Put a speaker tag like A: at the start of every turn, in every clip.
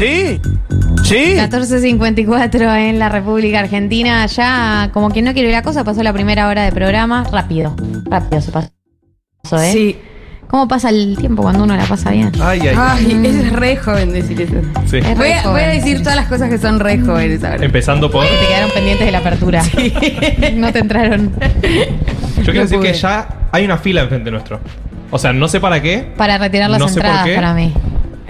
A: Sí. Sí.
B: 14.54 en la República Argentina. Ya, como que no quiero ir a cosa, pasó la primera hora de programa. Rápido, rápido se pasó, ¿eh?
C: Sí.
B: ¿Cómo pasa el tiempo cuando uno la pasa bien?
A: Ay, ay.
C: Ay, es re joven decir eso.
D: Sí.
B: Es
C: Voy a, voy a
B: joven.
C: decir todas las cosas que son re jóvenes ahora.
D: Empezando por.
B: Que te quedaron pendientes de la apertura. No te entraron.
D: Yo quiero decir
C: pude.
D: que ya hay una fila enfrente nuestro. O sea, no sé para qué.
B: Para retirar las
D: No sé por
B: entradas
D: qué.
B: para mí.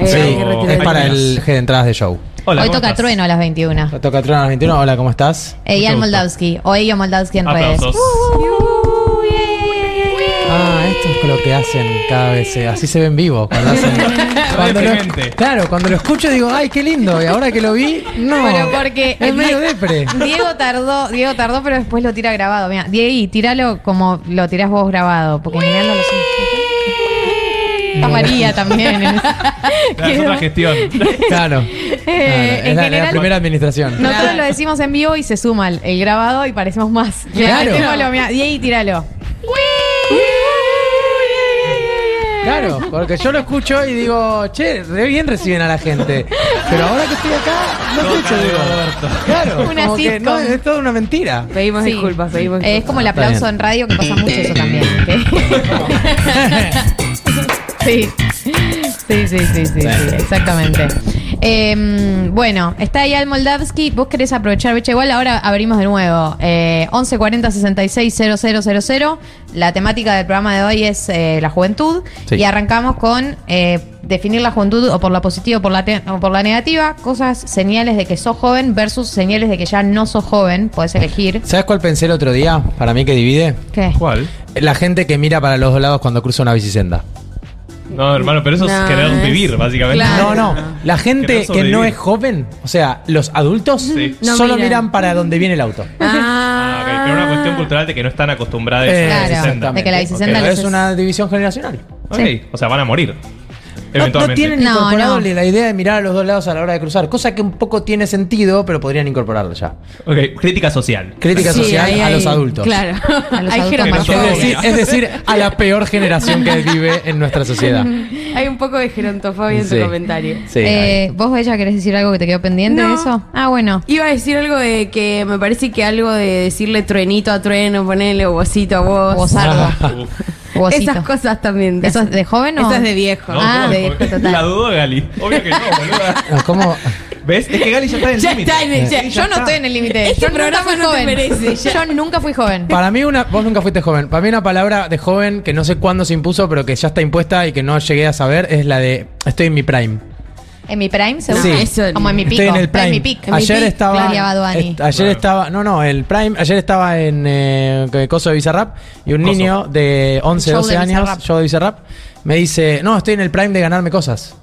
C: Eh,
D: Sí.
E: Es para el. G de entradas de show.
D: Hola,
B: Hoy
D: ¿cómo
B: toca
D: estás?
B: trueno a las 21.
E: Toca Trono a las 21. Hola, ¿cómo estás?
B: Eyal. Moldavsky. O Eyo Moldavsky en redes.
E: Ah, esto es lo que hacen cada vez. eh, Así se ven vivo. Cuando hacen. cuando lo, claro, cuando lo escucho digo, ay, qué lindo. Y ahora que lo vi, no.
B: Pero porque
E: Es medio depre.
B: Diego tardó, Diego tardó, pero después lo tira grabado. Mira, Diego, tíralo como lo tirás vos grabado, porque en general no lo sé. Está María también.
D: Es otra gestión.
E: Claro.
B: Eh,
E: Claro,
B: en
E: es la, la
B: general-
E: primera administración.
B: Nosotros lo decimos en vivo y se suma el, el grabado y parecemos más.
E: Claro.
B: Mirá, Diego, tíralo.
E: Claro, porque yo lo escucho y digo, che, re bien reciben a la gente. Pero ahora que estoy acá, no escucho,
D: de
E: digo.
D: Roberto.
E: Claro,
B: Una
E: como que
B: sitcom.
E: no, es toda una mentira.
C: Pedimos
B: Sí.
C: disculpas, pedimos
B: Eh, es
C: disculpas.
B: como el aplauso en radio que pasa mucho eso también. que- sí. Sí, sí, sí, sí, sí, exactamente. Eh, bueno, está ahí Al Moldavsky. Vos querés aprovechar, Becha, igual ahora abrimos de nuevo. Eh, 1140 66 000. La temática del programa de hoy es eh, la juventud.
E: Sí.
B: Y arrancamos con eh, definir la juventud o por la positiva o por la, o por la negativa. Cosas, señales de que sos joven versus señales de que ya no sos joven. Podés elegir.
E: ¿Sabes cuál pensé el otro día? Para mí que divide.
B: ¿Qué?
D: ¿Cuál?
E: La gente que mira para los dos lados cuando cruza una bicisenda.
D: No, hermano, pero eso
C: No,
D: es querer
C: es-
D: vivir, básicamente.
C: Claro.
E: No, no. La gente que
D: sobrevivir.
E: no es joven, o sea, los adultos,
D: Sí.
C: No
E: solo
C: miran.
E: miran para donde viene el auto.
D: Ah, ok, pero una cuestión cultural de que no están acostumbrados
E: Eh,
D: a la
B: Claro,
D: bicicenda.
B: de que la bicicenda
E: Pero
B: les
E: es
B: es-
E: una división generacional.
D: Ok,
B: Sí.
D: O sea, van a morir.
E: No, no tienen
B: No,
E: incorporado
B: no.
E: la idea de mirar a los dos lados a la hora de cruzar, cosa que un poco tiene sentido, pero podrían incorporarlo ya.
D: Ok, crítica social.
E: Crítica
C: Sí,
E: social
C: ahí
E: a
C: hay-
E: los adultos.
C: Claro.
B: A los
C: hay
B: adultos
E: Es decir, es decir, a la peor generación que vive en nuestra sociedad.
C: Hay un poco de gerontofobia en
E: Sí.
C: tu comentario.
E: Sí,
B: Eh, ¿Vos, Bella, querés decir algo que te quedó pendiente
C: No.
B: de eso? Ah, bueno.
C: Iba a decir algo de que me parece que algo de decirle truenito a trueno, ponerle o vosito a vos.
B: O
C: Esas cosas también.
B: ¿Eso es de joven o?
C: Eso es de viejo.
D: No,
B: Ah, de viejo total.
D: La dudo, Gali. Obvio que no, boluda.
E: No, ¿Cómo?
D: ¿Ves? Es que Gali ya está en el
C: Ya
D: límite.
C: está ya-
B: Yo no estoy en el límite.
C: Este
B: Yo
C: programa no
B: joven.
C: merece.
B: Yo nunca fui joven.
E: Para mí, una, vos nunca fuiste joven. Para mí, una palabra de joven que no sé cuándo se impuso, pero que ya está impuesta y que no llegué a saber es la de estoy en mi prime.
B: ¿En mi prime, seguro?
E: Sí.
C: Eso-
B: Como en mi pico.
E: Estoy en el prime.
B: en mi pic. en mi
E: ayer
B: pic.
E: estaba.
B: Gloria Baduani.
E: est- ayer
D: Claro.
E: estaba. No, no, el prime. Ayer estaba en eh, Coso de Bizarrap y un
D: Coso.
E: niño de 11,
B: Show
E: 12
B: de
E: años,
B: Bizarrap.
E: show de Bizarrap, me dice: No, estoy en el prime de ganarme cosas.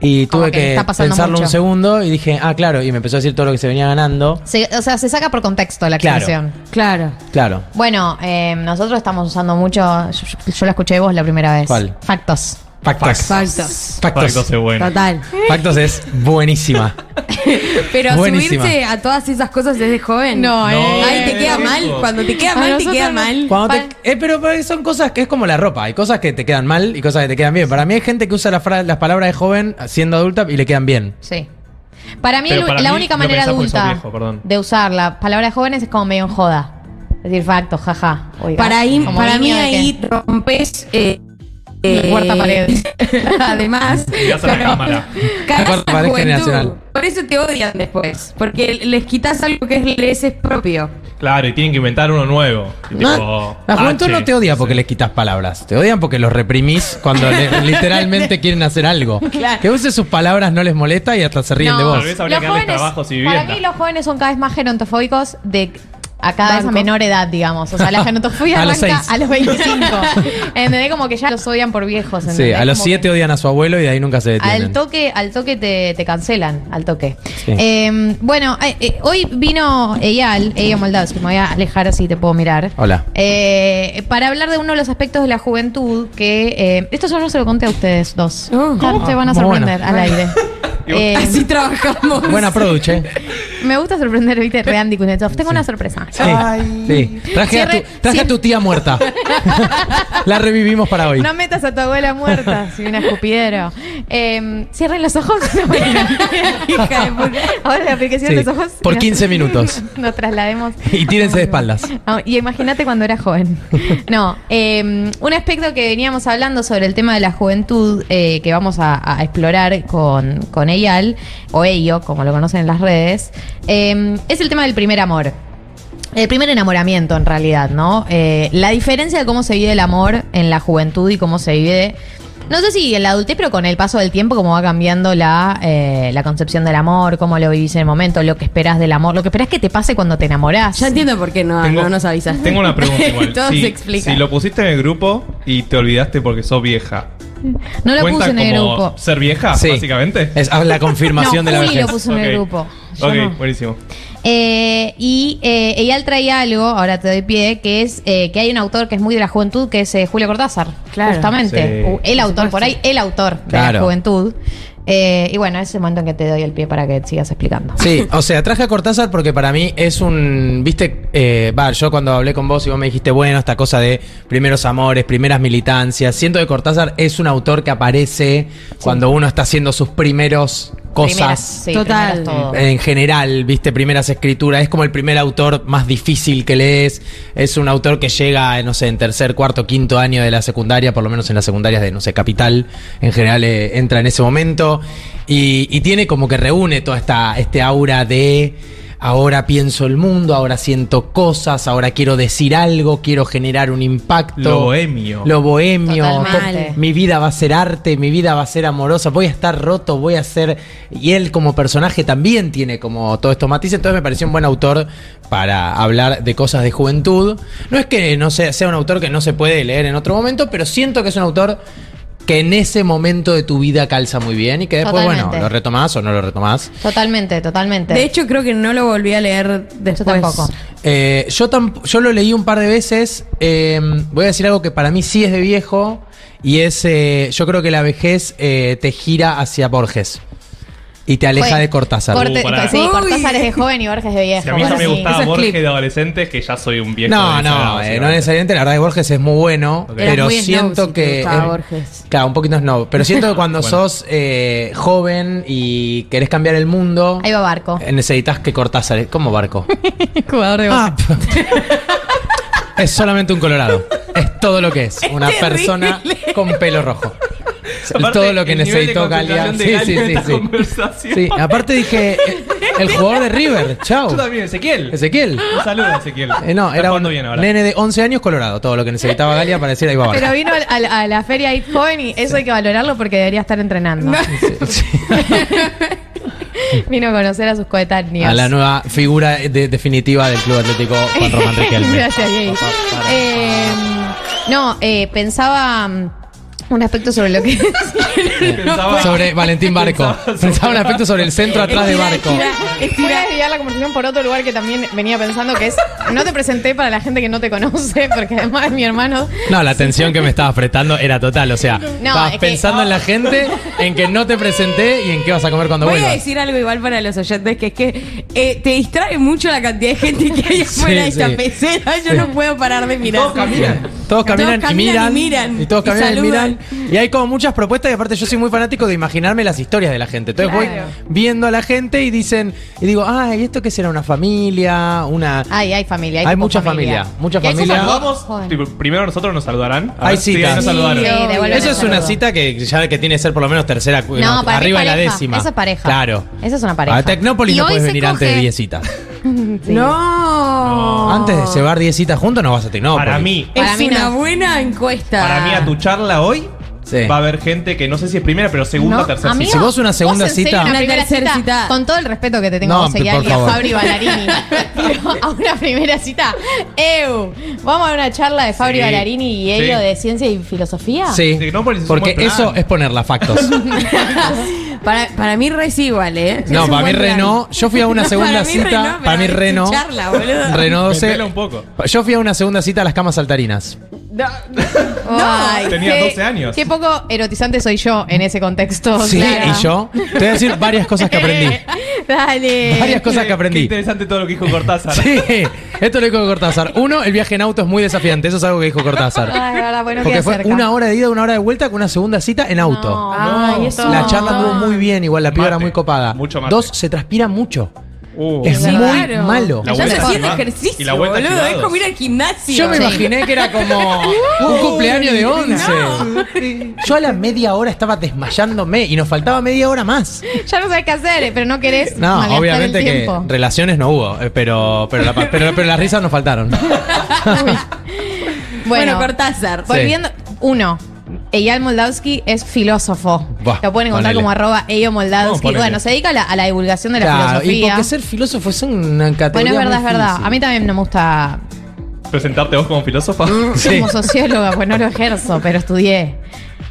E: Y
B: Como
E: tuve
B: que
E: que,
B: está pasando
E: pensarlo
B: mucho.
E: un segundo y dije, ah, claro, y me empezó a decir todo lo que se venía ganando.
B: Se- o sea, se saca por contexto la
E: Claro.
B: expresión.
C: Claro.
E: Claro.
B: Bueno, eh, nosotros estamos usando mucho. Yo, yo la escuché de vos la primera vez.
E: ¿Cuál?
B: Factos.
E: Factos.
C: Factos.
E: Factos.
D: Factos es bueno.
C: Total.
E: Factos es buenísima.
C: Pero
E: Buenísima.
C: subirse a todas esas cosas desde joven.
B: No,
D: eh.
C: Ay, te queda mal. Cuando te queda
B: A
C: mal, te
B: nosotros
C: queda
B: no.
C: mal.
E: Cuando
B: Pa-
E: te- eh, pero, pero son cosas que es como la ropa. Hay cosas que te quedan mal y cosas que te quedan bien. Para mí hay gente que usa la fra- las palabras de joven siendo adulta y le quedan bien.
B: Sí. Para mí,
D: Pero
B: el-
D: para
B: la
D: mí
B: única
D: lo
B: manera
D: pensás porque sos
B: adulta
D: viejo, perdón.
B: de usar la palabra jóvenes es como medio en joda. Es decir, facto, jaja. Oiga.
C: Para, ahí,
B: Como
C: para mí
B: niño de que-
C: ahí rompes eh,
B: La cuarta pared.
C: Además,
D: Mirás a la cámara.
E: La cuarta pared
C: juventud.
E: generacional.
C: Por eso te odian después. Porque les quitas algo que es, les es propio.
D: Claro, y tienen que inventar uno nuevo.
E: No,
D: tipo,
E: la juventud
D: H.
E: no te odia porque
D: Sí.
E: les quitas palabras. Te odian porque los reprimís cuando le- literalmente quieren hacer algo.
C: Claro.
E: Que uses sus palabras no les molesta y hasta se ríen
B: No,
E: de vos.
D: Tal vez habría
B: los
D: que
B: jóvenes- Para mí los jóvenes son cada vez más gerontofóbicos de a cada vez a menor edad, digamos. O sea, la gerontofobia
E: A los
B: arranca
E: seis.
B: a los 25. ¿Entendés? Como que ya los odian por viejos.
E: Sí,
B: ¿entendés?
E: a los
B: Como
E: siete
B: que-
E: odian a su abuelo y de ahí nunca se detienen.
B: Al toque, al toque te, te cancelan, al toque.
E: Sí.
B: Eh, bueno, eh, eh, hoy vino Eyal, Eyal Moldavsky, me voy a alejar así te puedo mirar.
E: Hola.
B: Eh, para hablar de uno de los aspectos de la juventud que... eh, esto yo no se lo conté a ustedes dos.
C: Oh.
B: Ya te van a sorprender
E: bueno.
B: al aire. Eh,
C: Así trabajamos.
E: Buena produce.
B: Me gusta sorprender, viste, re Andy Kuznetsov. Tengo una sorpresa.
E: Sí, sí. Traje, a tu, traje a tu tía muerta. La revivimos para hoy.
B: No metas a tu abuela muerta, si una escupidero. Eh, cierren los ojos. No.
C: Hija de puta.
B: Ahora la aplicación
E: Sí,
B: de los ojos.
E: por
B: Nos-
E: 15 minutos.
B: Nos traslademos.
E: Y tírense de espaldas.
B: Y imagínate cuando era joven. No, eh, un aspecto que veníamos hablando sobre el tema de la juventud, eh, que vamos a, a explorar con, con Eyal, o Ello, como lo conocen en las redes, eh, es el tema del primer amor. El primer enamoramiento, en realidad, ¿no? Eh, la diferencia de cómo se vive el amor en la juventud y cómo se vive. No sé si en la adultez, pero con el paso del tiempo, cómo va cambiando la, eh, la concepción del amor, cómo lo vivís en el momento, lo que esperás del amor, lo que esperás que te pase cuando te enamorás.
C: Ya entiendo por qué no,
D: Tengo-
C: no nos avisaste.
D: Tengo una pregunta igual.
C: Todo
D: si,
C: se explica.
D: si lo pusiste en el grupo y te olvidaste porque sos vieja.
B: No lo
D: ¿cuenta
B: puse en el
D: como
B: grupo.
D: ser vieja,
E: Sí.
D: básicamente?
E: Es la confirmación
B: no,
E: de la
B: Juli
E: vejez.
B: lo puso en
D: Ok.
B: el grupo. Yo
D: ok,
B: no.
D: buenísimo.
B: Eh, y eh, Eyal traía algo, ahora te doy pie, que es eh, que hay un autor que es muy de la juventud, que es eh, Julio Cortázar.
C: Claro.
B: Justamente.
D: Sí.
B: Uh, el autor, por ahí, el autor de
E: Claro.
B: la juventud. Eh, y bueno, es el momento en que te doy el pie para que sigas explicando.
E: Sí, o sea, traje a Cortázar porque para mí es un. Viste, eh, yo cuando hablé con vos y vos me dijiste, bueno, esta cosa de primeros amores, primeras militancias. Siento que Cortázar es un autor que aparece cuando uno está haciendo sus primeros
B: Primeras,
E: cosas.
B: sí,
C: Total.
B: primeras.
E: En general, viste, primeras escrituras. Es como el primer autor más difícil que lees. Es un autor que llega, no sé, en tercer, cuarto, quinto año de la secundaria, por lo menos en las secundarias de, no sé, Capital. En general eh, entra en ese momento. Y, y tiene como que reúne toda esta este aura de. Ahora pienso el mundo, ahora siento cosas, ahora quiero decir algo, quiero generar un impacto.
D: Lo bohemio.
E: Lo bohemio.
B: Totalmente.
E: Mi vida va a ser arte, mi vida va a ser amorosa, voy a estar roto, voy a ser... Y él como personaje también tiene como todo esto matices, entonces me pareció un buen autor para hablar de cosas de juventud. No es que no sea, sea un autor que no se puede leer en otro momento, pero siento que es un autor que en ese momento de tu vida calza muy bien y que después,
B: Totalmente.
E: bueno, lo retomás o no lo retomás.
B: Totalmente, totalmente.
C: De hecho, creo que no lo volví a leer
B: yo
C: después.
B: tampoco.
E: Eh, yo, tamp- yo lo leí un par de veces. eh, voy a decir algo que para mí sí es de viejo. Y es, eh, yo creo que la vejez eh, te gira hacia Borges. Y te aleja
B: Fue-
E: de Cortázar.
B: Corte-
D: Uh, pará.
B: sí,
C: Uy.
B: Cortázar es de joven y Borges de viejo.
D: Si a mí ya me
B: sí.
D: gustaba
C: Eso es
D: Borges
C: clip.
D: de adolescente, que ya soy un viejo.
E: No,
D: de
E: no,
D: esa edad,
E: eh, no
D: básicamente.
E: necesariamente. La verdad que Borges es muy bueno, pero
C: muy snob
E: siento
C: si te
E: que.
C: gustaba
E: eh,
C: Borges.
E: Claro, un poquito snob. Pero siento que cuando
D: Bueno.
E: sos eh, joven y querés cambiar el mundo,
B: Ahí va Barco.
E: eh, necesitas que Cortázar. ¿Cómo barco?
B: Jugador de
E: Ah, es solamente un colorado. Es todo lo que es. Una persona con pelo rojo.
D: Aparte,
E: todo lo que necesitó Galia. Sí, sí, sí, sí. aparte dije, el jugador de River, chao.
D: Yo también, Ezequiel.
E: Ezequiel.
D: Un saludo a Ezequiel.
E: Eh, no, era un
D: bien ahora.
E: nene de 11 años colorado, todo lo que necesitaba Galia para decir ahí va
B: Pero
E: Barco.
B: vino a, la- a la feria ahí joven y eso hay que valorarlo porque debería estar entrenando.
E: Sí.
B: Vino a conocer a sus coetáneos.
E: A la nueva figura de- definitiva del Club Atlético Juan Román Riquelme.
B: Gracias, Jay. Eh, no, eh, pensaba mm, un aspecto sobre lo que.
D: Pensaba-
E: Sobre Valentín Barco.
D: Pensaba-
E: Pensaba un aspecto sobre el centro atrás de Barco.
B: Voy a desviar la conversación por otro lugar que también venía pensando, que es, no te presenté para la gente que no te conoce, porque además es mi hermano.
E: No, la atención que me estabas prestando era total. O sea, estabas
B: es que-
E: pensando en la gente, en que no te presenté y en qué vas a comer cuando
C: Voy a
E: vuelvas.
C: decir algo igual para los oyentes, que es que eh, te distrae mucho la cantidad de gente que hay afuera de esta
E: sí.
C: pecera. Yo
E: Sí.
C: no puedo parar de mirar.
D: Todos caminan.
E: Todos caminan,
C: Todos
E: y, miran,
C: y miran,
E: Y todos
C: y
E: caminan y, miran. Y hay como muchas propuestas y aparte yo soy muy fanático de imaginarme las historias de la gente. Entonces
B: Claro.
E: voy viendo a la gente y dicen, y digo, ay, ¿esto qué será? ¿Una familia? Una...
B: Ay, hay familia. Hay,
E: mucha familia, mucha familia.
D: Saludamos.
B: Joder.
D: tipo, primero nosotros nos saludarán.
E: Hay
D: ver, sí, nos saludaron.
B: Sí,
E: Eso es una cita que ya que tiene que ser por lo menos tercera,
B: No,
E: no, arriba de la décima.
B: Eso es pareja.
E: Claro.
B: Eso es una pareja.
E: A Tecnópolis
B: Y
E: no puedes venir antes de
B: coge-
E: 10 citas.
B: Sí.
C: No.
E: Antes de cebar 10 citas juntos no vas a Tecnópolis.
D: Para mí,
C: Es
B: Para mí
C: una
B: no.
C: buena encuesta.
D: para mí a tu charla hoy
E: Sí.
D: va a haber gente que no sé si es primera, pero segunda,
B: No,
D: tercera
B: amigo,
D: cita.
E: Si vos una segunda
B: en serio
E: cita-
B: una
C: Una
B: primera
C: tercera
B: cita,
C: cita.
B: con todo el respeto que te tengo
E: No,
B: a vos,
E: por
B: y a
E: favor.
B: Fabri Ballarini, pero a una primera cita, ¡eu! Vamos a una charla de Fabri
D: Sí,
B: Ballarini y
D: sí.
B: ello de ciencia y filosofía.
E: Sí.
D: Tecnópolis es un
E: Porque
D: buen plan.
E: eso es ponerla factos.
C: Para, para mí re sí igual, ¿eh? Es
E: No,
C: un
E: para mí
C: buen plan.
E: Reno. Yo fui a una
C: No,
E: segunda
C: para mí
E: cita.
C: Reno, pero
E: para mí
C: es tu
E: Reno.
C: charla, boludo.
E: Reno 12.
D: Vendela un poco.
E: Yo fui a una segunda cita a las camas saltarinas.
B: Ay,
D: Tenía
B: qué-
D: 12 años.
B: Qué poco erotizante soy yo en ese contexto.
E: Sí,
B: Clara.
E: y yo. Te voy a decir varias cosas que aprendí.
B: Dale.
E: Varias cosas que
D: Qué
E: aprendí.
D: interesante todo lo que dijo Cortázar.
E: Sí, esto lo dijo Cortázar. Uno, el viaje en auto es muy desafiante. Eso es algo que dijo Cortázar.
B: Ay, verdad, bueno,
E: Porque
B: queda
E: fue
B: cerca.
E: una hora de ida, una hora de vuelta con una segunda cita en auto.
B: No,
C: Ay,
B: no.
C: eso
E: La
C: no.
E: charla anduvo muy bien, igual la piba era
D: Mate.
E: muy copada.
D: Mucho mate.
E: Dos, se transpira mucho.
D: Uh,
E: Es muy
C: Claro.
E: malo.
D: La
C: Ya
D: vuelta
C: se haciendo ejercicio,
D: Y la vuelta
C: boludo. Es
D: activados.
C: como ir al gimnasio.
E: Yo me
B: Sí.
E: imaginé que era como un cumpleaños de once. Yo a la media hora estaba desmayándome y nos faltaba media hora más.
B: Ya no sabes qué hacer, pero no querés
E: No, obviamente
B: el
E: que relaciones no hubo, eh, pero, pero, la- pero, pero las risas nos faltaron.
C: Bueno, Cortázar.
B: Volviendo, uno. Eyal Moldavsky es filósofo.
E: Buah,
B: Lo pueden encontrar
E: ponele.
B: como arroba Eyo Moldavsky.
D: ponele.
B: Bueno, se dedica a la, a la divulgación de la
E: Claro, y
B: filosofía.
E: porque ser filósofo es una categoría
B: Bueno, es verdad,
E: muy
B: es verdad.
E: difícil.
B: A mí también no me gusta
D: presentarte vos como filósofa.
E: Sí.
B: como socióloga, pues no lo ejerzo, pero estudié.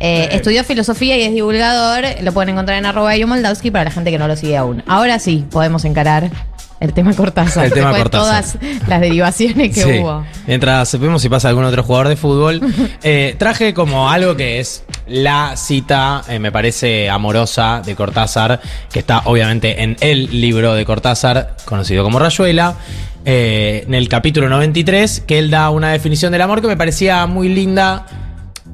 B: Eh, estudió filosofía y es divulgador. Lo pueden encontrar en arroba Eyo Moldavsky para la gente que no lo sigue aún. Ahora sí, podemos encarar el tema Cortázar.
E: El tema Cortázar.
B: todas las derivaciones que
E: Sí.
B: hubo.
E: Mientras vemos si pasa algún otro jugador de fútbol, eh, traje como algo que es la cita, eh, me parece amorosa, de Cortázar, que está obviamente en el libro de Cortázar, conocido como Rayuela, eh, en el capítulo 93, que él da una definición del amor que me parecía muy linda.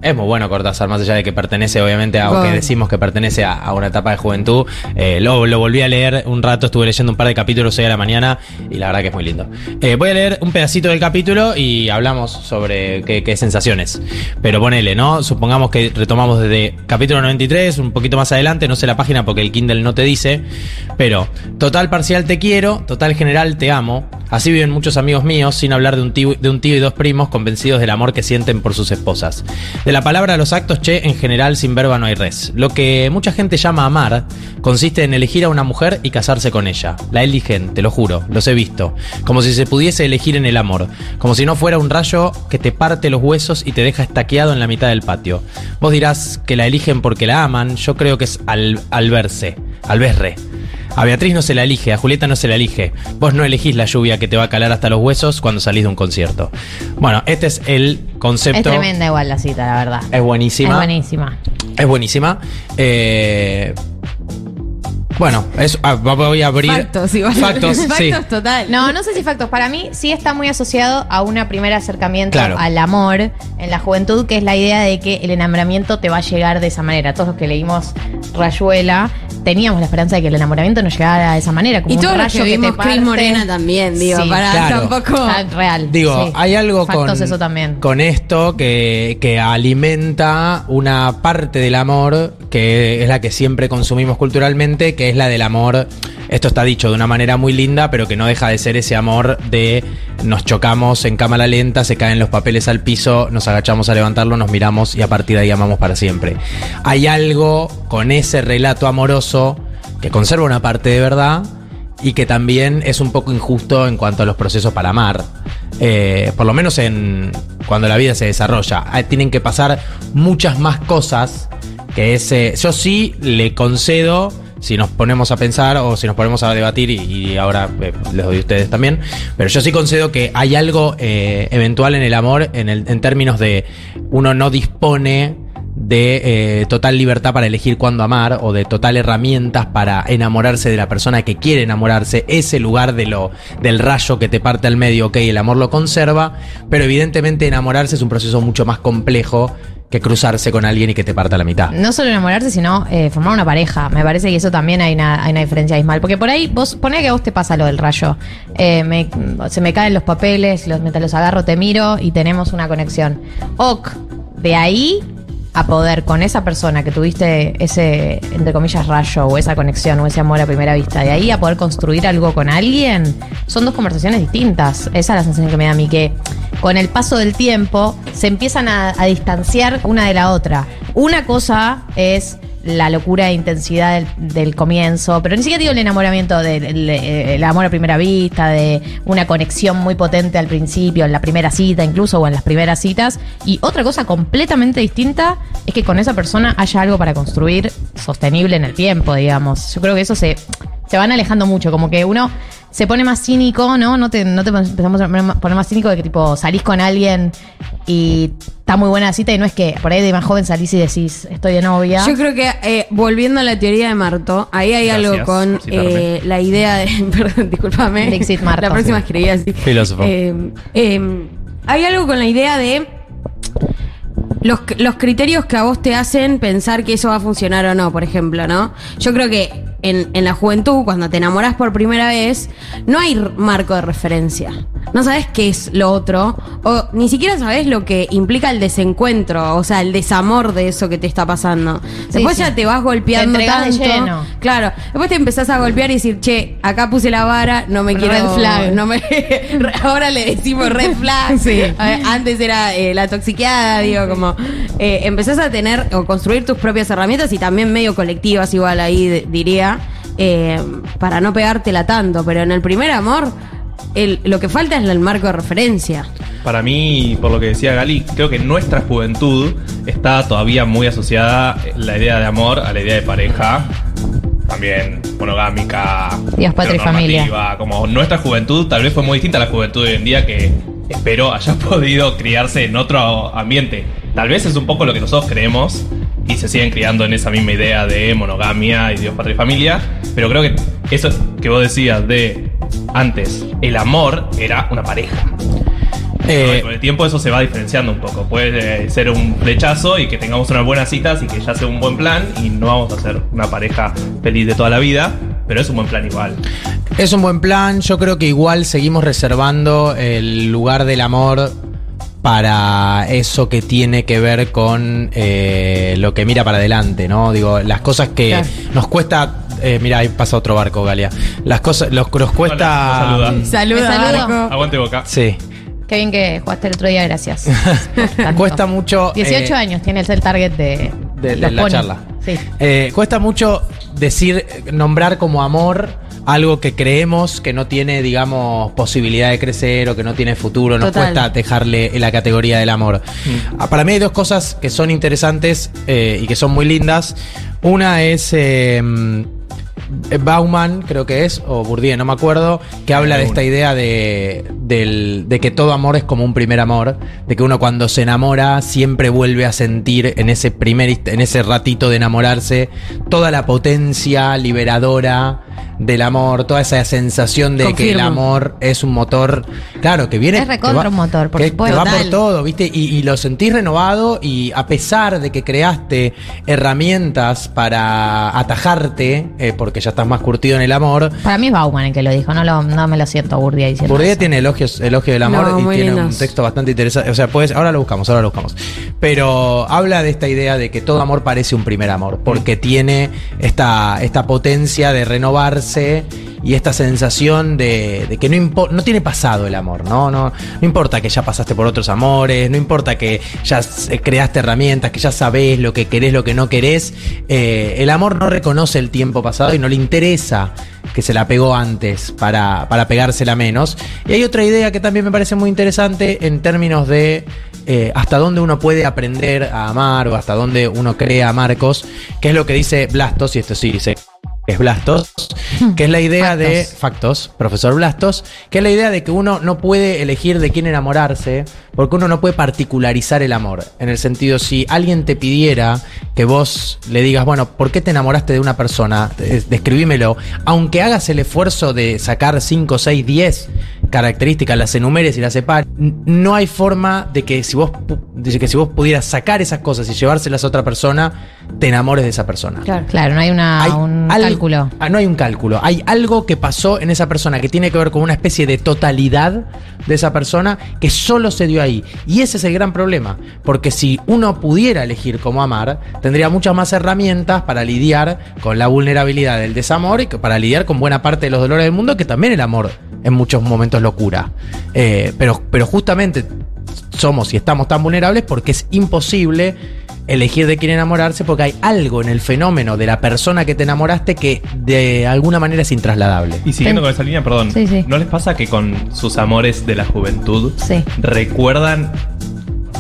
E: Es muy bueno Cortázar, más allá de que pertenece obviamente a, o que decimos que pertenece a, a una etapa de juventud. Eh, lo, lo volví a leer un rato, estuve leyendo un par de capítulos hoy a la mañana y la verdad que es muy lindo. Eh, voy a leer un pedacito del capítulo y hablamos sobre qué, qué sensaciones. Pero ponele, ¿no? Supongamos que retomamos desde capítulo 93, un poquito más adelante, no sé la página porque el Kindle no te dice, pero total parcial te quiero, total general te amo. Así viven muchos amigos míos, sin hablar de un, tío, de un tío y dos primos convencidos del amor que sienten por sus esposas. De la palabra a los actos, che, en general sin verba no hay res. Lo que mucha gente llama amar consiste en elegir a una mujer y casarse con ella. La eligen, te lo juro, los he visto. Como si se pudiese elegir en el amor. Como si no fuera un rayo que te parte los huesos y te deja estaqueado en la mitad del patio. Vos dirás que la eligen porque la aman, yo creo que es al, al verse, al verre. A Beatriz no se la elige, a Julieta no se la elige. Vos no elegís la lluvia que te va a calar hasta los huesos cuando salís de un concierto. Bueno, este es el concepto.
B: Es tremenda igual la cita, la verdad.
E: Es buenísima.
B: Es buenísima.
E: Es buenísima. Eh, bueno, es, ah, voy a abrir.
C: Factos, igual.
E: Factos, sí.
C: Factos total.
B: No, no sé si factos. Para mí sí está muy asociado a un primer acercamiento
E: Claro.
B: al amor en la juventud, que es la idea de que el enamoramiento te va a llegar de esa manera. Todos los que leímos Rayuela teníamos la esperanza de que el enamoramiento nos llegara de esa manera. Como
C: Y todos los
B: rayo
C: que
B: que,
C: vimos
B: te
C: Cris. Morena también, digo,
B: Sí.
C: para
E: Claro.
C: tampoco.
B: Ah, real.
E: Digo,
B: sí.
E: hay algo
B: Factos
E: con,
B: eso también.
E: con esto que, que alimenta una parte del amor que es la que siempre consumimos culturalmente, que es la del amor. Esto está dicho de una manera muy linda, pero que no deja de ser ese amor de nos chocamos en cámara lenta, se caen los papeles al piso, nos agachamos a levantarlo, nos miramos y a partir de ahí amamos para siempre. Hay algo con ese relato amoroso que conserva una parte de verdad, y que también es un poco injusto en cuanto a los procesos para amar. Eh, por lo menos en cuando la vida se desarrolla. Ah, Tienen que pasar muchas más cosas que ese. Yo sí le concedo. Si nos ponemos a pensar o si nos ponemos a debatir, y, y ahora eh, les doy a ustedes también, pero yo sí concedo que hay algo eh, eventual en el amor en, el, en términos de uno no dispone de eh, total libertad para elegir cuándo amar o de total herramientas para enamorarse de la persona que quiere enamorarse, ese lugar de lo, del rayo que te parte al medio, ok, el amor lo conserva, pero evidentemente enamorarse es un proceso mucho más complejo que cruzarse con alguien y que te parta la mitad.
B: No solo enamorarse, sino eh, formar una pareja. Me parece que eso también hay una, diferencia abismal. Porque por ahí, vos, que a vos te pasa lo del rayo. Eh, se me caen los papeles, los, mientras los agarro, te miro y tenemos una conexión. Ok, de ahí a poder con esa persona que tuviste ese, entre comillas, rayo o esa conexión o ese amor a primera vista, de ahí a poder construir algo con alguien, son dos conversaciones distintas. Esa es la sensación que me da a mí, que con el paso del tiempo se empiezan a, a distanciar una de la otra. Una cosa es la locura e intensidad del, comienzo, pero ni siquiera digo el enamoramiento, del el- el amor a primera vista, de una conexión muy potente al principio, en la primera cita incluso, o en las primeras citas. Y otra cosa completamente distinta es que con esa persona haya algo para construir sostenible en el tiempo, digamos. Yo creo que eso se, se van alejando mucho, como que uno se pone más cínico, ¿no? No te, no te empezamos a poner más- cínico de que tipo salís con alguien y está muy buena la cita y no es que por ahí de más joven salís y decís, estoy de novia.
C: Yo creo que, eh, volviendo a la teoría de Marto, ahí hay
D: Gracias
C: algo con eh, la idea de. Perdón, discúlpame.
B: Dixit Marto.
C: La próxima escribí así.
E: Filósofo.
C: Eh, eh, hay algo con la idea de. Los, los criterios que a vos te hacen pensar que eso va a funcionar o no, por ejemplo, ¿no? Yo creo que en, en la juventud, cuando te enamoras por primera vez, no hay marco de referencia. No sabes qué es lo otro, o ni siquiera sabes lo que implica el desencuentro, o sea, el desamor de eso que te está pasando. Después
B: sí.
C: ya te vas golpeando
B: Te entregás de
C: tanto.
B: lleno.
C: Claro, después te empezás a golpear y decir, che, acá puse la vara, no me
B: Red
C: quiero.
B: flag.
C: No me, ahora le decimos red flag.
B: Sí.
C: Antes era eh, la toxiqueada, digo, como eh, empezás a tener o construir tus propias herramientas y también medio colectivas, igual ahí diría, eh, para no pegártela tanto. Pero en el primer amor, el- lo que falta es el marco de referencia.
D: Para mí, por lo que decía Gali, creo que nuestra juventud está todavía muy asociada la idea de amor a la idea de pareja. También monogámica.
B: Dios, patria y familia.
D: Como nuestra juventud tal vez fue muy distinta a la juventud de hoy en día que espero haya podido criarse en otro ambiente. Tal vez es un poco lo que nosotros creemos y se siguen criando en esa misma idea de monogamia y Dios, patria y familia. Pero creo que eso que vos decías de antes, el amor era una pareja.
E: Eh,
D: Con el tiempo eso se va diferenciando un poco. Puede eh, ser un flechazo y que tengamos unas buenas citas y que ya sea un buen plan y no vamos a ser una pareja feliz de toda la vida, pero es un buen plan igual.
E: Es un buen plan. Yo creo que igual seguimos reservando el lugar del amor para eso que tiene que ver con eh, lo que mira para adelante, ¿no? Digo, las cosas que
C: Claro.
E: nos cuesta. eh, mira, ahí pasa otro barco, Galia. Las cosas, los que nos cuesta.
D: Hola,
C: Saluda. Marco.
D: Aguante boca.
E: Sí.
B: Qué bien que jugaste el otro día, gracias.
E: Cuesta mucho.
B: 18
E: eh,
B: años tiene el ser target de,
E: de, de
B: los
E: la charla.
B: Sí.
E: Eh, cuesta mucho decir, nombrar como amor algo que creemos que no tiene, digamos, posibilidad de crecer o que no tiene futuro. Nos
C: Total.
E: cuesta dejarle la categoría del amor. Ah, Para mí hay dos cosas que son interesantes eh, y que son muy lindas. Una es eh, Bauman, creo que es, o Bourdieu, no me acuerdo, que habla de esta idea de, del- de que todo amor es como un primer amor, de que uno cuando se enamora siempre vuelve a sentir en ese primer, en ese ratito de enamorarse toda la potencia liberadora del amor, toda esa sensación de que el amor es un motor, claro, que viene...
B: Es recontra un motor, por
E: que-
B: supuesto.
E: que va por todo, ¿viste? Y, y lo sentís renovado y a pesar de que creaste herramientas para atajarte, eh, porque ya estás más curtido en el amor,
B: Para mí es Bauman el que lo dijo, no, lo, no me lo siento Burdia diciendo eso.
E: tiene elogios, elogio del amor
C: No,
E: y tiene un texto bastante interesante. O sea, ahora lo buscamos, ahora lo buscamos. Pero habla de esta idea de que todo amor parece un primer amor, porque tiene esta, esta potencia de renovarse y esta sensación de, de que no, no tiene pasado el amor, ¿no? ¿no? No importa que ya pasaste por otros amores, no importa que ya creaste herramientas, que ya sabés lo que querés, lo que no querés. eh, el amor no reconoce el tiempo pasado y no le interesa que se la pegó antes para, para pegársela menos. Y hay otra idea que también me parece muy interesante en términos de eh, hasta dónde uno puede aprender a amar o hasta dónde uno crea a Marcos, que es lo que dice Blastos, y esto sí dice es Blastos, que es la idea de
B: Factos.
E: Factos, profesor Blastos, que es la idea de que uno no puede elegir de quién enamorarse, porque uno no puede particularizar el amor. En el sentido, si alguien te pidiera que vos le digas, bueno, ¿por qué te enamoraste de una persona? Eh, Describímelo. Aunque hagas el esfuerzo de sacar 5, 6, 10 características, las enumeres y las separes, no hay forma de que si vos de que si vos pudieras sacar esas cosas y llevárselas a otra persona, te enamores de esa persona.
C: Claro.
B: Claro, no hay una,
E: Hay
B: un
E: algo-
B: cálculo.
E: Ah, no hay un cálculo. Hay algo que pasó en esa persona que tiene que ver con una especie de totalidad de esa persona que solo se dio ahí. Y ese es el gran problema. Porque si uno pudiera elegir cómo amar, tendría muchas más herramientas para lidiar con la vulnerabilidad del desamor y para lidiar con buena parte de los dolores del mundo, que también el amor en muchos momentos lo cura. Eh, pero, pero justamente somos y estamos tan vulnerables porque es imposible elegir de quién enamorarse porque hay algo en el fenómeno de la persona que te enamoraste que de alguna manera es intrasladable.
D: Y siguiendo con esa línea, perdón,
B: Sí, sí.
D: ¿no les pasa que con sus amores de la juventud
B: Sí.
D: recuerdan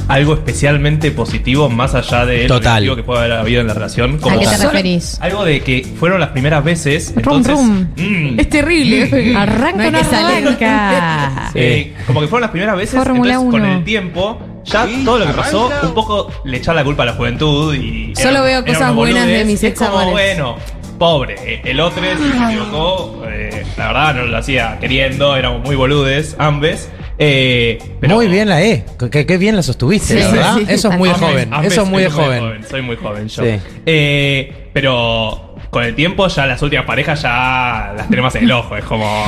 D: algo especialmente positivo más allá de lo
E: Total.
D: negativo que puede haber habido en la relación.
B: ¿A qué te referís?
D: Algo de que fueron las primeras veces.
B: Rum,
D: Entonces,
B: rum.
D: mm,
C: Es terrible.
B: Arranca
C: No
B: arranca.
D: eh, como que fueron las primeras veces.
B: Fórmula
D: entonces, con el tiempo, ya todo lo que pasó, un poco le echaba la culpa a la juventud y.
C: Solo
D: era-
C: veo cosas buenas de mis examores.
D: bueno, pobre. eh, El otro se equivocó. eh, la verdad, no lo hacía queriendo. Éramos muy boludes, ambes. Eh, pero-
E: Muy bien la E. Qué, qué bien la sostuviste,
B: Sí,
E: verdad.
B: sí, sí.
E: Eso es muy
B: Ambes,
E: joven.
D: Ambes,
E: Eso es muy joven.
D: Soy muy joven yo.
E: Sí.
D: Eh, pero con el tiempo ya las últimas parejas ya las tenemos en el ojo. Es como...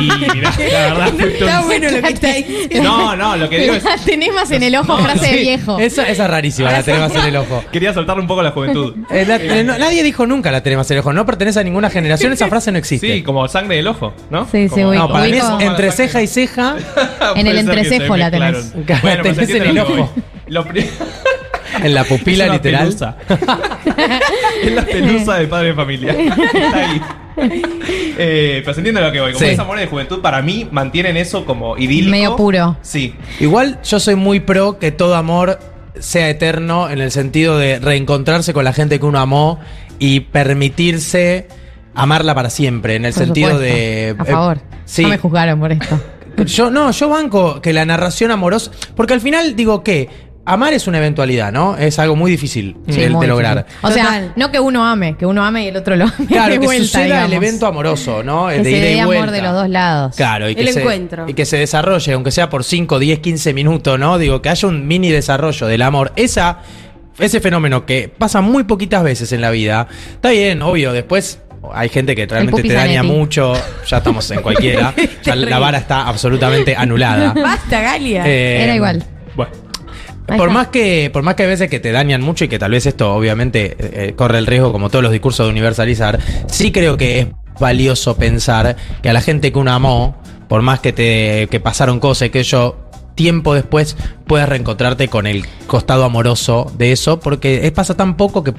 D: Y la verdad...
C: Está bueno lo que está diciendo.
D: No, no, lo que digo es...
B: La tenés más en el ojo, frase de
E: Sí,
B: viejo.
E: Esa, esa es rarísima, la tenemos en el ojo.
D: Quería soltarle un poco la juventud.
E: Eh, la- eh, no- nadie dijo nunca la tenemos en el ojo. No pertenece a ninguna generación. Esa frase no existe.
D: Sí, como sangre del ojo, ¿no?
B: Sí, sí,
D: Como-
B: ubico-
E: no, para mí es entre ceja y ceja.
B: En el entrecejo la tenés.
E: Claro,
D: Bueno,
E: tenés en el ojo.
D: voy. Lo pri-
E: En la pupila
D: Es una
E: literal.
D: pelusa. es la pelusa del padre de familia. Está ahí. Eh, pero se entiende lo que voy. Como
E: Sí.
D: esos amores de juventud, para mí mantienen eso como idílico.
B: Medio puro.
D: Sí.
E: Igual yo soy muy pro que todo amor sea eterno en el sentido de reencontrarse con la gente que uno amó y permitirse amarla para siempre. En el
B: Por
E: sentido
B: supuesto.
E: de.
B: A
E: eh,
B: favor.
E: sí.
B: No me juzgaron por esto.
E: Yo no, yo banco que la narración amorosa. Porque al final digo que amar es una eventualidad, ¿no? Es algo muy difícil
B: Sí,
E: de,
B: muy
E: de lograr.
B: difícil. O sea,
C: Total.
B: no que uno ame, que uno ame y el otro lo ame
E: Claro,
B: de
E: que
B: vuelta,
E: suceda el
B: digamos.
E: evento amoroso, ¿no?
B: Que
E: de
B: se
E: ida y
B: dé amor de los dos lados.
E: Claro, y que,
C: El
E: se,
C: encuentro.
E: y que se desarrolle, aunque sea por 5, 10, 15 minutos, ¿no? Digo, que haya un mini desarrollo del amor. Esa, ese fenómeno que pasa muy poquitas veces en la vida, está bien, obvio, después hay gente que realmente te daña
B: Zanetti.
E: mucho, ya estamos en cualquiera, ya la vara está absolutamente anulada.
C: Basta, Galia.
E: Eh,
B: Era igual.
E: Por más, que, por más que hay veces que te dañan mucho y que tal vez esto obviamente eh, corre el riesgo, como todos los discursos de universalizar, sí creo que es valioso pensar que a la gente que uno amó, por más que te que pasaron cosas y que yo tiempo después puedas reencontrarte con el costado amoroso de eso, porque es, pasa tan poco que,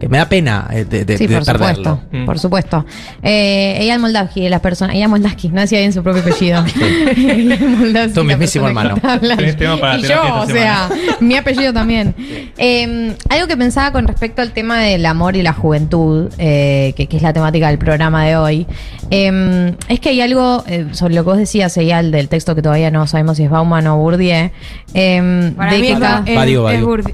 E: que me da pena eh, de, de-
B: Sí,
E: de
B: por
E: perderlo.
B: supuesto,
D: Mm.
B: por supuesto. Eh, Eyal Moldavsky, de las personas. Eyal Moldavsky, no decía bien su propio apellido. Eyal Moldavsky,
E: Tu mismísimo hermano.
D: Tenés tema para
B: y yo, o sea, mi apellido también. Eh, algo que pensaba con respecto al tema del amor y la juventud, eh, que, que es la temática del programa de hoy, eh, es que hay algo eh, sobre lo que vos decías, Eyal, del texto que todavía no sabemos si es Bauman o Bourdieu, eh,
C: Para
B: de
C: mí
B: que
C: es,
E: Badiou,
C: es
E: Badiou.
C: Burdi-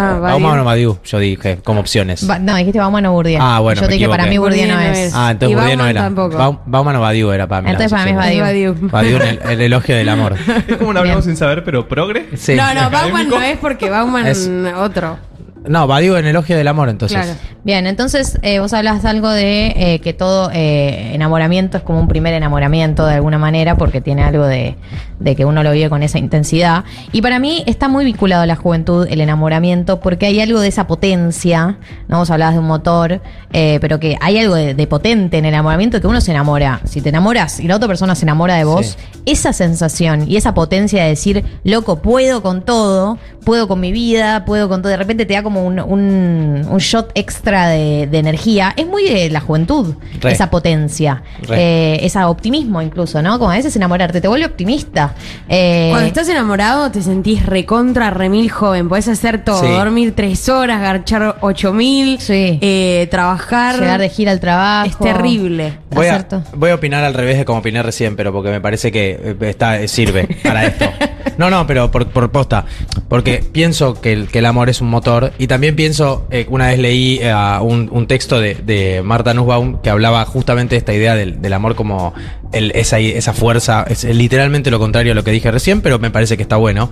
C: Ah, Badiou.
E: Bauman o Badiou, yo dije, como opciones.
B: Ba- no, dijiste Bauman o Bourdieu.
E: Ah, bueno,
B: Yo
E: me
B: te dije, para mí. Bourdieu no
C: Bourdieu no
B: es.
C: es.
E: Ah, entonces
C: Y
E: no
C: Bauman
E: era.
C: tampoco.
E: Bau- Bauman o Badiou era para mí.
B: Entonces para mí es. Badiou.
E: Badiou en el, el elogio del amor.
D: Es como un hablamos
B: Bien.
D: sin saber, pero progre.
E: Sí.
C: No, no, Bauman no es porque Bauman
E: Es-
C: otro.
E: No, Badiou en elogio del amor, entonces.
C: Claro.
B: Bien, entonces eh, vos hablas algo de eh, que todo eh, enamoramiento es como un primer enamoramiento de alguna manera porque tiene algo de, de que uno lo vive con esa intensidad. Y para mí está muy vinculado a la juventud el enamoramiento porque hay algo de esa potencia, ¿no? Vos hablabas de un motor, eh, pero que hay algo de, de potente en el enamoramiento que uno se enamora. Si te enamoras y la otra persona se enamora de vos,
E: Sí.
B: esa sensación y esa potencia de decir, loco, puedo con todo, puedo con mi vida, puedo con todo, de repente te da como un, un- un shot extra de, de energía. Es muy de la juventud,
E: Re.
B: esa potencia,
E: Re.
B: eh, ese optimismo incluso, ¿no? Como a veces enamorarte, te vuelve optimista. Eh,
C: Cuando estás enamorado te sentís recontra, remil joven. Podés hacer todo.
E: Sí.
C: Dormir tres horas, garchar ocho mil,
B: Sí.
C: eh, trabajar.
B: llegar de gira al trabajo.
C: Es terrible.
E: Voy a, voy a opinar al revés de como opiné recién, pero porque me parece que eh, está, sirve para esto. No, no, pero por, por posta. Porque pienso que el, que el amor es un motor. Y también pienso, eh, una vez leí eh, un, un texto de, de Marta Nussbaum que hablaba justamente de esta idea del, del amor como esa, esa fuerza. Es literalmente lo contrario a lo que dije recién, pero me parece que está bueno.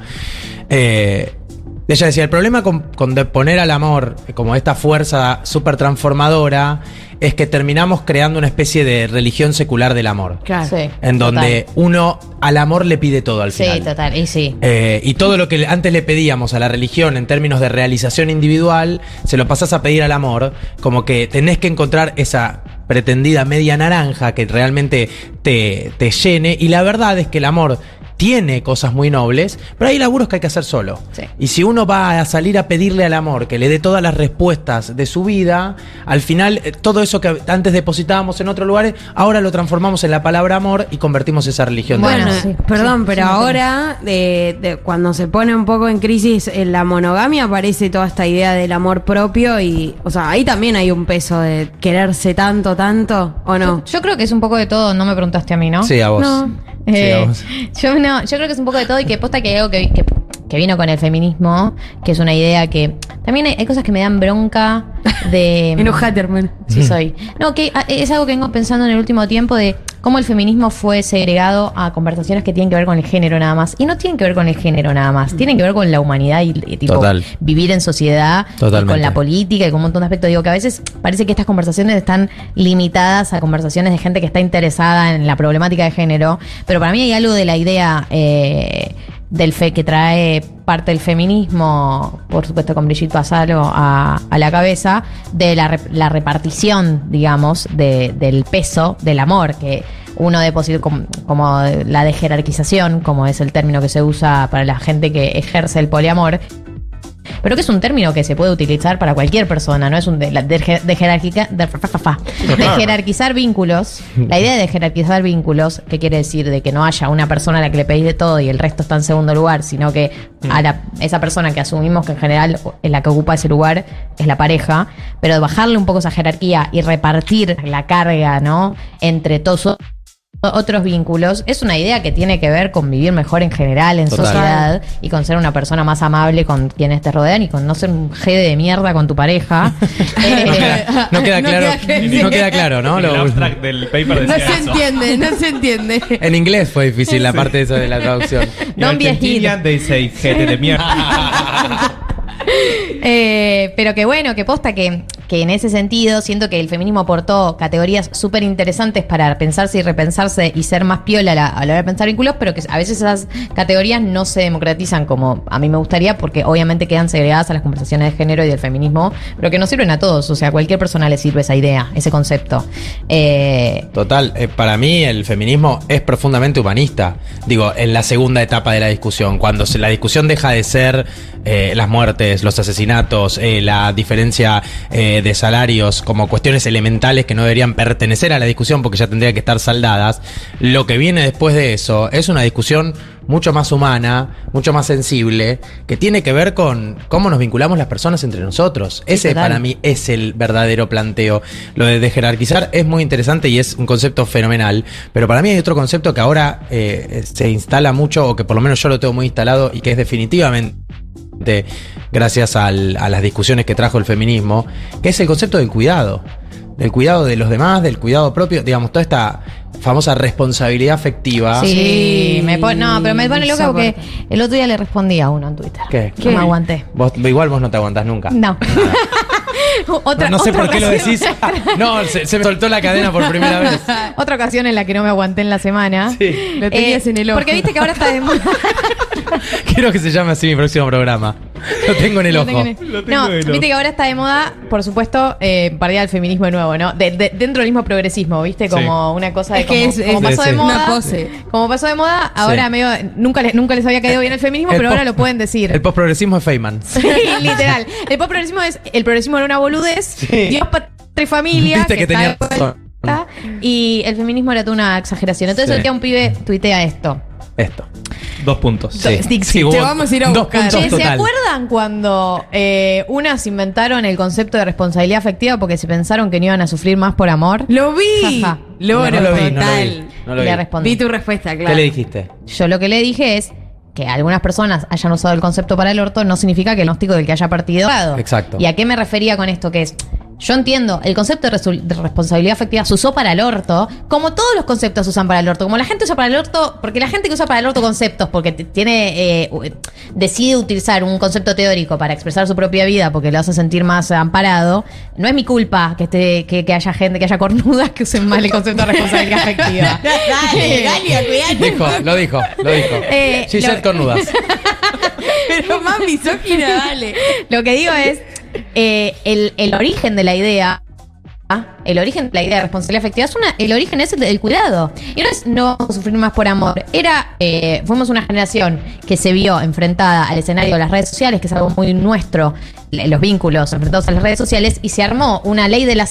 E: Eh, ella decía, el problema con, con poner al amor como esta fuerza súper transformadora es que terminamos creando una especie de religión secular del amor.
C: Claro.
B: Sí,
E: En donde
B: total.
E: uno al amor le pide todo al
B: Sí,
E: final.
B: total, y sí.
E: Eh, y todo lo que antes le pedíamos a la religión en términos de realización individual, se lo pasás a pedir al amor, como que tenés que encontrar esa pretendida media naranja que realmente te, te llene. Y la verdad es que el amor tiene cosas muy nobles, pero hay laburos que hay que hacer solo.
B: Sí.
E: Y si uno va a salir a pedirle al amor que le dé todas las respuestas de su vida, al final eh, todo eso que antes depositábamos en otros lugares, ahora lo transformamos en la palabra amor y convertimos esa religión. de
C: Bueno,
E: amor.
B: sí,
C: perdón,
B: sí,
C: pero
B: sí,
C: ahora, de, de- cuando se pone un poco en crisis en la monogamia, aparece toda esta idea del amor propio y, o sea, ahí también hay un peso de quererse tanto, tanto, ¿o no?
B: Yo creo que es un poco de todo, no me preguntaste a mí, ¿no?
E: Sí, a vos.
C: No.
B: Eh, yo no, yo creo que es un poco de todo y que posta que hay algo que, que, que vino con el feminismo, que es una idea que también hay, hay cosas que me dan bronca de
C: Enojate, hermano.
B: Sí soy. No, que ah, es algo que vengo pensando en el último tiempo de cómo el feminismo fue segregado a conversaciones que tienen que ver con el género nada más. Y no tienen que ver con el género nada más, tienen que ver con la humanidad y, y, tipo
E: Total.
B: vivir en sociedad, y
E: Totalmente.
B: con la política y con un montón de aspectos. Digo que a veces parece que estas conversaciones están limitadas a conversaciones de gente que está interesada en la problemática de género. Pero para mí hay algo de la idea eh, del fe que trae parte del feminismo, por supuesto con Brigitte Pasalo a, a la cabeza, de la, la repartición, digamos, de- del peso del amor, que uno deposita como, como la de jerarquización, como es el término que se usa para la gente que ejerce el poliamor, pero que es un término que se puede utilizar para cualquier persona, no es un de, de, de jerarquica- de, jerarquizar vínculos. La idea de jerarquizar vínculos, que quiere decir de que no haya una persona a la que le pedís de todo y el resto está en segundo lugar, sino que a la- esa persona que asumimos que en general es la que ocupa ese lugar es la pareja, pero de bajarle un poco esa jerarquía y repartir la carga, ¿no? Entre todos otros vínculos, es una idea que tiene que ver con vivir mejor en general, en
E: Total.
B: sociedad, y con ser una persona más amable con quienes te rodean y con no ser un jede de mierda con tu pareja. Eh,
E: No queda, no queda
C: No
E: claro,
C: queda-
E: no queda claro, ¿no?
D: El abstract del paper
C: No se
D: eso.
C: entiende, no se entiende.
E: en inglés fue difícil la parte de eso de la traducción.
B: Don't be a
D: de mierda.
B: Eh, pero que bueno, que posta que, que en ese sentido siento que el feminismo aportó categorías súper interesantes para pensarse y repensarse y ser más piola a la, hora de pensar vínculos, pero que a veces esas categorías no se democratizan como a mí me gustaría, porque obviamente quedan segregadas a las conversaciones de género y del feminismo, pero que no sirven a todos, o sea, a cualquier persona le sirve esa idea, ese concepto. Eh,
E: Total, eh, para mí el feminismo es profundamente humanista. Digo, en la segunda etapa de la discusión, cuando se- la discusión deja de ser las muertes, los asesinatos, eh, la diferencia eh, de salarios como cuestiones elementales que no deberían pertenecer a la discusión porque ya tendrían que estar saldadas, lo que viene después de eso es una discusión mucho más humana, mucho más sensible, que tiene que ver con cómo nos vinculamos las personas entre nosotros. Ese
B: total.
E: para mí es el verdadero planteo. Lo de jerarquizar es muy interesante y es un concepto fenomenal, pero para mí hay otro concepto que ahora eh, se instala mucho, o que por lo menos yo lo tengo muy instalado, y que es definitivamente gracias al- a las discusiones que trajo el feminismo, que es el concepto del cuidado. Del cuidado de los demás, del cuidado propio, digamos, toda esta famosa responsabilidad afectiva.
B: sí,
C: Sí,
B: me pone, no, pero me pone loca porque el otro día le respondí a uno en Twitter.
E: ¿Qué?
B: No me aguanté.
E: Vos, igual vos no te aguantás nunca.
B: No. otra,
E: no sé
B: otra
E: por qué lo decís. No, se, se me soltó la cadena por primera vez.
B: Otra ocasión en la que no me aguanté en la semana.
E: Sí.
C: Lo tenías en el ojo.
B: Porque viste que ahora está de moda.
E: Quiero que se llame así mi próximo programa. Lo tengo en el ojo.
B: No, viste que ahora está de moda, por supuesto, eh, partir del feminismo de nuevo, ¿no? De- de- dentro del mismo progresismo, ¿viste? Como una cosa de
C: Es que
B: como,
C: es-
B: como
C: es-
B: pasó
E: sí,
B: de
E: sí.
B: moda.
C: Una pose.
B: Como pasó de moda, ahora
E: Sí.
B: medio, nunca, les, nunca les había caído bien el feminismo,
E: El
B: pero ahora lo pueden decir.
E: El postprogresismo es Feynman.
B: Sí, literal. El pop progresismo es el progresismo era una boludez.
E: Sí.
B: Dios, patria y familia.
E: Viste que
B: está
E: tenía
B: de vuelta,
E: razón.
B: Y el feminismo era toda una exageración. Entonces,
E: Sí.
B: el día un pibe tuitea esto.
E: Esto.
D: Dos puntos.
E: Sí.
B: Sí,
E: Sí,
B: te
C: vamos a ir a
E: dos
C: buscar.
E: puntos
B: Che, ¿Se
E: total.
B: acuerdan cuando eh, unas inventaron el concepto de responsabilidad afectiva porque se pensaron que no iban a sufrir más por amor?
C: Lo vi.
B: Jaja.
C: Loro,
E: No lo vi, no lo
C: total.
E: vi. No lo
B: Le
E: vi.
B: respondí.
C: Vi tu respuesta, claro.
E: ¿Qué le dijiste?
B: Yo lo que le dije es que algunas personas hayan usado el concepto para el orto no significa que el gnóstico del que haya partido.
E: Exacto.
B: ¿Y a qué me refería con esto? Que es, yo entiendo, el concepto de, responsabilidad afectiva se usó para el orto, como todos los conceptos se usan para el orto, como la gente usa para el orto, porque la gente que usa para el orto conceptos, porque tiene, eh, decide utilizar un concepto teórico para expresar su propia vida, porque lo hace sentir más amparado, no es mi culpa que, esté, que, que haya gente, que haya cornudas que usen mal el concepto de responsabilidad afectiva.
C: Dale, Galia, cuidate.
E: Dijo, lo dijo, lo dijo.
B: Eh,
E: Gisette
B: lo-
E: Cornudas.
C: Pero más misógina, dale.
B: Lo que digo es, eh, el, el origen de la idea el origen de la idea de responsabilidad afectiva es una, el origen es el del cuidado. Y no es no sufrir más por amor. Era, eh, fuimos una generación que se vio enfrentada al escenario de las redes sociales, que es algo muy nuestro, los vínculos enfrentados a las redes sociales, y se armó una ley de la,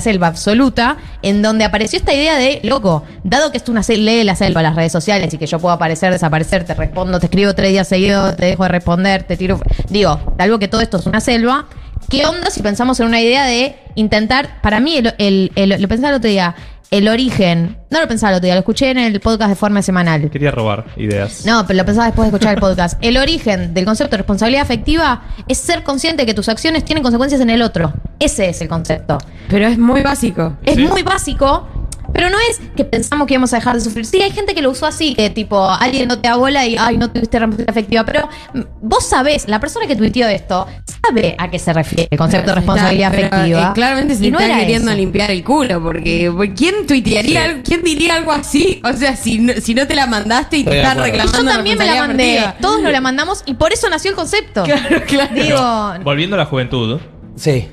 B: selva absoluta, en donde apareció esta idea de, loco, dado que esto es una ley de la selva, las redes sociales, y que yo puedo aparecer, desaparecer, te respondo, te escribo tres días seguidos, te dejo de responder, te tiro. Digo, algo que todo esto es una selva. ¿Qué onda si pensamos en una idea de intentar, para mí, lo pensaba el otro día, el origen, no lo pensaba el otro día, lo escuché en el podcast de forma semanal.
D: Quería robar ideas.
B: No, pero lo pensaba después de escuchar el podcast. El origen del concepto de responsabilidad afectiva es ser consciente de que tus acciones tienen consecuencias en el otro. Ese es el concepto.
C: Pero es muy básico.
B: Es
D: Sí.
B: muy básico, pero no es que pensamos que íbamos a dejar de sufrir. Sí, hay gente que lo usó así, que tipo, alguien no te da bola y, ay, no tuviste responsabilidad afectiva. Pero mm, vos sabés, la persona que tuiteó esto sabe a qué se refiere el concepto de responsabilidad
C: Pero,
B: afectiva.
C: eh, claramente se
B: Y no
C: está queriendo
B: eso.
C: limpiar el culo, porque ¿quién tuitearía, algo- quién diría algo así? O sea, si no, si no te la mandaste y
E: Estoy
C: te.
B: Y
C: reclamando.
B: yo también me la mandé.
C: afectiva.
B: Todos nos la mandamos y por eso nació el concepto.
C: Claro, claro.
B: Digo,
D: Volviendo a la juventud,
E: Sí.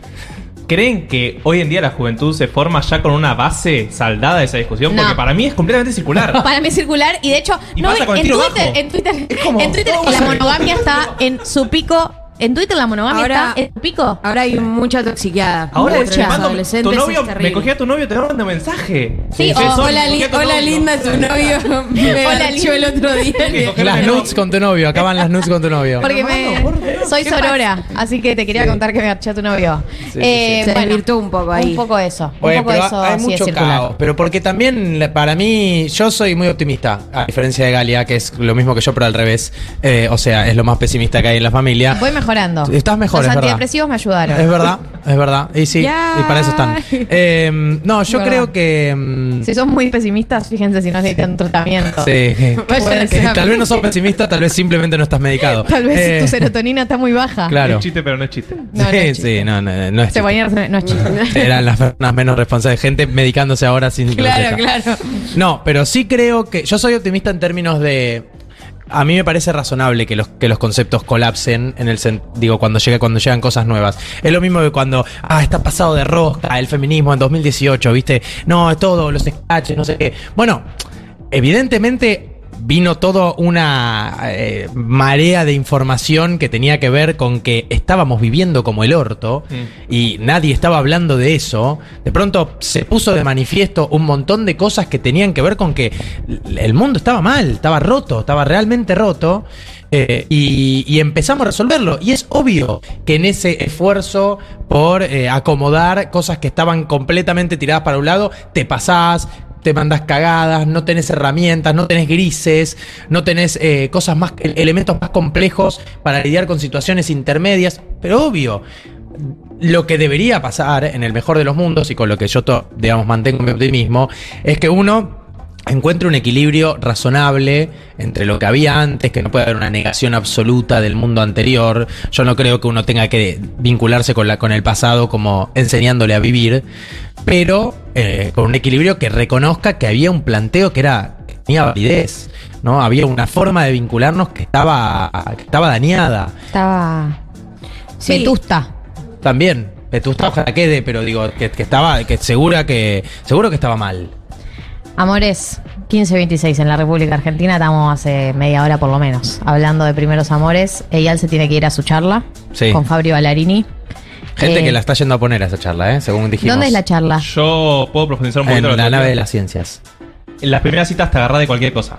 D: ¿Creen que hoy en día la juventud se forma ya con una base saldada de esa discusión?
B: No.
D: Porque para mí es completamente circular.
B: Para mí es circular y de hecho
D: Y
B: no, en, Twitter, en Twitter,
D: Es como-
B: en Twitter
D: ¿cómo
B: la monogamia está en su pico. En Twitter la monogamia
C: Ahora-
B: está en pico.
C: Ahora hay mucha toxiqueada.
D: Ahora
C: entre
D: te mando- tu novio, me cogí a tu novio, te mando un mensaje.
B: Sí,
D: Sol,
C: Hola, li- hola
D: novio.
C: linda, tu novio me
B: Hola,
C: el otro día.
E: Las nudes con tu novio, acaban las nudes con tu novio.
B: Porque me, soy sorora, así que te quería contar que me garché a tu novio.
E: sí,
B: Eh,
C: sí. Se desvirtuó un poco ahí.
B: Un poco eso.
E: Bueno,
B: un poco
E: pero
B: eso
E: hay
B: sí
E: mucho
B: es
E: caos. Pero porque también, para mí, yo soy muy optimista, a diferencia de Galia, que es lo mismo que yo, pero al revés. Eh, o sea, es lo más pesimista que hay en la familia.
B: Voy mejorando.
E: Estás mejor,
B: Los
E: es verdad.
B: antidepresivos me ayudaron.
E: Es verdad, es verdad. Y sí, y para eso están. Eh, no, yo
B: Verdad.
E: creo que. mm,
B: Si son muy pesimistas, fíjense si no necesitan tratamiento.
E: Sí. Tal vez no sos pesimista, tal vez simplemente no estás medicado.
B: Tal vez
E: Eh,
B: tu serotonina está muy baja.
E: Claro.
D: Es chiste, pero no es chiste.
B: No, no
E: sí,
B: es chiste.
E: sí, no, no, no es chiste.
B: ponía no es chiste.
E: Eran las personas menos responsables. Gente medicándose ahora sin
C: Claro,
E: receta.
C: claro.
E: No, pero sí creo que. Yo soy optimista en términos de. A mí me parece razonable que los, que los conceptos colapsen en el digo cuando llega cuando llegan cosas nuevas. Es lo mismo que cuando ah está pasado de rosca el feminismo en 2018, ¿viste? No, es todo los sketches, no sé qué. Bueno, evidentemente vino toda una eh, marea de información que tenía que ver con que estábamos viviendo como el orto
D: Mm.
E: y nadie estaba hablando de eso. De pronto se puso de manifiesto un montón de cosas que tenían que ver con que el mundo estaba mal, estaba roto, estaba realmente roto. eh, y, y empezamos a resolverlo. Y es obvio que en ese esfuerzo por eh, acomodar cosas que estaban completamente tiradas para un lado, te pasás, te mandás cagadas, no tenés herramientas, no tenés grises, no tenés eh, cosas más, elementos más complejos para lidiar con situaciones intermedias. Pero obvio, lo que debería pasar en el mejor de los mundos y con lo que yo, digamos, mantengo mi optimismo, es que uno encuentre un equilibrio razonable entre lo que había antes, que no puede haber una negación absoluta del mundo anterior. Yo no creo que uno tenga que vincularse con, la, con el pasado como enseñándole a vivir, pero eh, con un equilibrio que reconozca que había un planteo que era que tenía validez, ¿no? Había una forma de vincularnos que estaba, que estaba dañada.
B: Estaba
C: Sí.
B: vetusta.
E: También, Vetusta ojalá quede, pero digo, que, que estaba, que segura que, seguro que estaba mal.
B: Amores 1526 en la República Argentina, estamos hace media hora por lo menos hablando de primeros amores. Eyal se tiene que ir a su charla
E: Sí.
B: con Fabio Ballarini.
E: Gente
B: Eh,
E: que la está yendo a poner a esa charla, ¿eh? según dijimos.
B: ¿Dónde es la charla?
D: Yo puedo profundizar un
E: En
D: poquito que
E: la nave de las ciencias.
D: En las primeras citas te agarrás de cualquier cosa.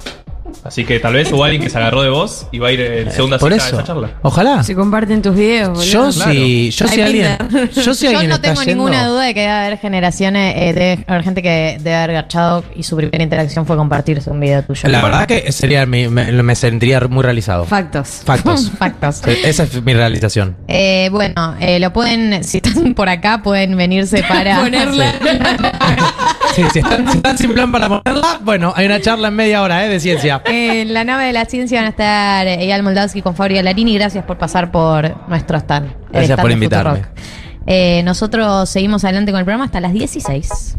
D: Así que tal vez hubo alguien que se agarró de vos y va a ir en segunda
E: Eh, Por
D: cita a
E: eso.
D: esa charla.
E: Ojalá.
C: Se comparten tus videos, boludo.
E: Yo
D: Claro.
E: sí, yo si alguien, yo si
B: Yo
E: alguien
B: no
E: está
B: tengo
E: yendo-
B: ninguna duda de que debe haber generaciones, eh, debe haber gente que debe haber garchado y su primera interacción fue compartirse un video tuyo.
E: La verdad que sería mi- me, me sentiría muy realizado.
C: Factos.
E: Factos.
B: Factos.
E: Esa es mi realización.
B: Eh, bueno, eh, lo pueden, si están por acá, pueden venirse para
C: Ponerla.
E: Sí, si, están, si están sin plan para ponerla, bueno, hay una charla en media hora ¿eh? de ciencia.
B: En la nave de la ciencia van a estar Eyal Moldavsky con Fabio Larini. Gracias por pasar por nuestro stand.
E: Gracias
B: stand
E: por invitarme.
B: Eh, nosotros seguimos adelante con el programa hasta las 16.